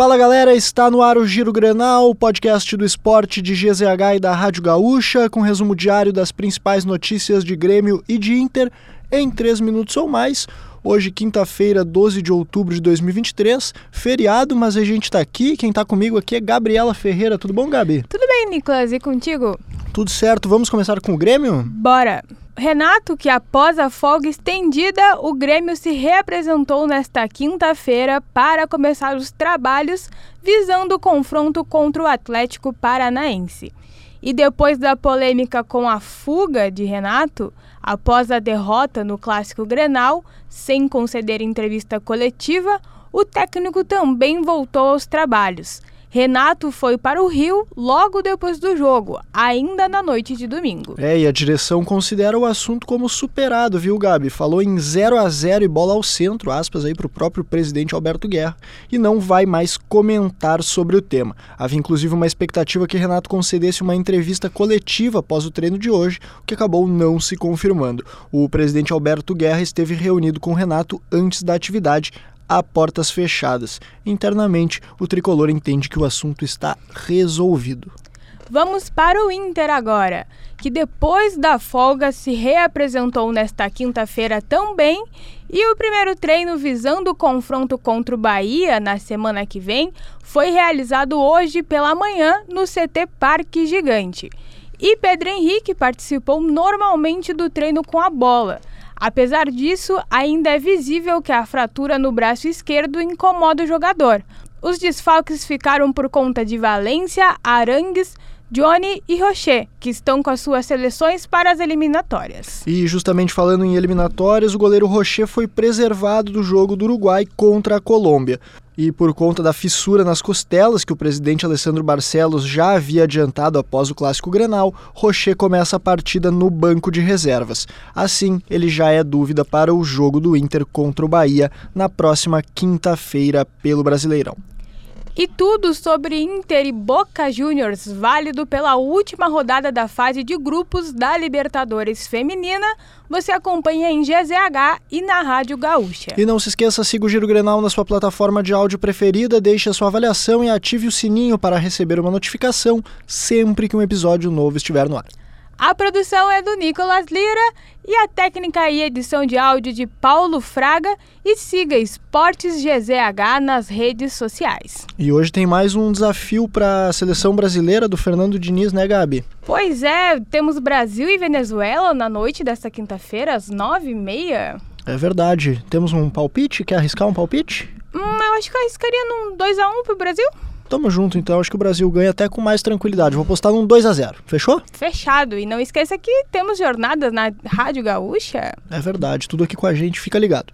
Fala galera, está no ar o Giro Grenal, podcast do esporte de GZH e da Rádio Gaúcha, com resumo diário das principais notícias de Grêmio e de Inter em 3 minutos ou mais. Hoje, quinta-feira, 12 de outubro de 2023, feriado, mas a gente está aqui. Quem está comigo aqui é Gabriela Ferreira. Tudo bom, Gabi? Tudo bem, Nicolas, e contigo? Tudo certo. Vamos começar com o Grêmio? Bora! Renato, que após a folga estendida, o Grêmio se reapresentou nesta quinta-feira para começar os trabalhos visando o confronto contra o Atlético Paranaense. E depois da polêmica com a fuga de Renato, após a derrota no Clássico Grenal, sem conceder entrevista coletiva, o técnico também voltou aos trabalhos. Renato foi para o Rio logo depois do jogo, ainda na noite de domingo. É, e a direção considera o assunto como superado, viu, Gabi? Falou em 0 a 0 e bola ao centro, aspas aí para o próprio presidente Alberto Guerra, e não vai mais comentar sobre o tema. Havia inclusive uma expectativa que Renato concedesse uma entrevista coletiva após o treino de hoje, o que acabou não se confirmando. O presidente Alberto Guerra esteve reunido com Renato antes da atividade, a portas fechadas. Internamente, o tricolor entende que o assunto está resolvido. Vamos para o Inter agora, que depois da folga se reapresentou nesta quinta-feira também e o primeiro treino visando o confronto contra o Bahia na semana que vem foi realizado hoje pela manhã no CT Parque Gigante. E Pedro Henrique participou normalmente do treino com a bola. Apesar disso, ainda é visível que a fratura no braço esquerdo incomoda o jogador. Os desfalques ficaram por conta de Valência, Arangues, Johnny e Rocher, que estão com as suas seleções para as eliminatórias. E justamente falando em eliminatórias, o goleiro Rocher foi preservado do jogo do Uruguai contra a Colômbia e por conta da fissura nas costelas que o presidente Alessandro Barcelos já havia adiantado após o clássico Grenal, Rocher começa a partida no banco de reservas. Assim, ele já é dúvida para o jogo do Inter contra o Bahia na próxima quinta-feira pelo Brasileirão. E tudo sobre Inter e Boca Juniors, válido pela última rodada da fase de grupos da Libertadores Feminina, você acompanha em GZH e na Rádio Gaúcha. E não se esqueça, siga o Giro Grenal na sua plataforma de áudio preferida, deixe a sua avaliação e ative o sininho para receber uma notificação sempre que um episódio novo estiver no ar. A produção é do Nicolas Lira e a técnica e edição de áudio de Paulo Fraga e siga Esportes GZH nas redes sociais. E hoje tem mais um desafio para a seleção brasileira do Fernando Diniz, né, Gabi? Pois é, temos Brasil e Venezuela na noite desta quinta-feira, às nove e meia. É verdade. Temos um palpite? Quer arriscar um palpite? Hum, eu acho que eu arriscaria num 2x1 pro Brasil. Tamo junto, então. Acho que o Brasil ganha até com mais tranquilidade. Vou postar num 2 a 0 Fechou? Fechado. E não esqueça que temos jornadas na Rádio Gaúcha. É verdade. Tudo aqui com a gente. Fica ligado.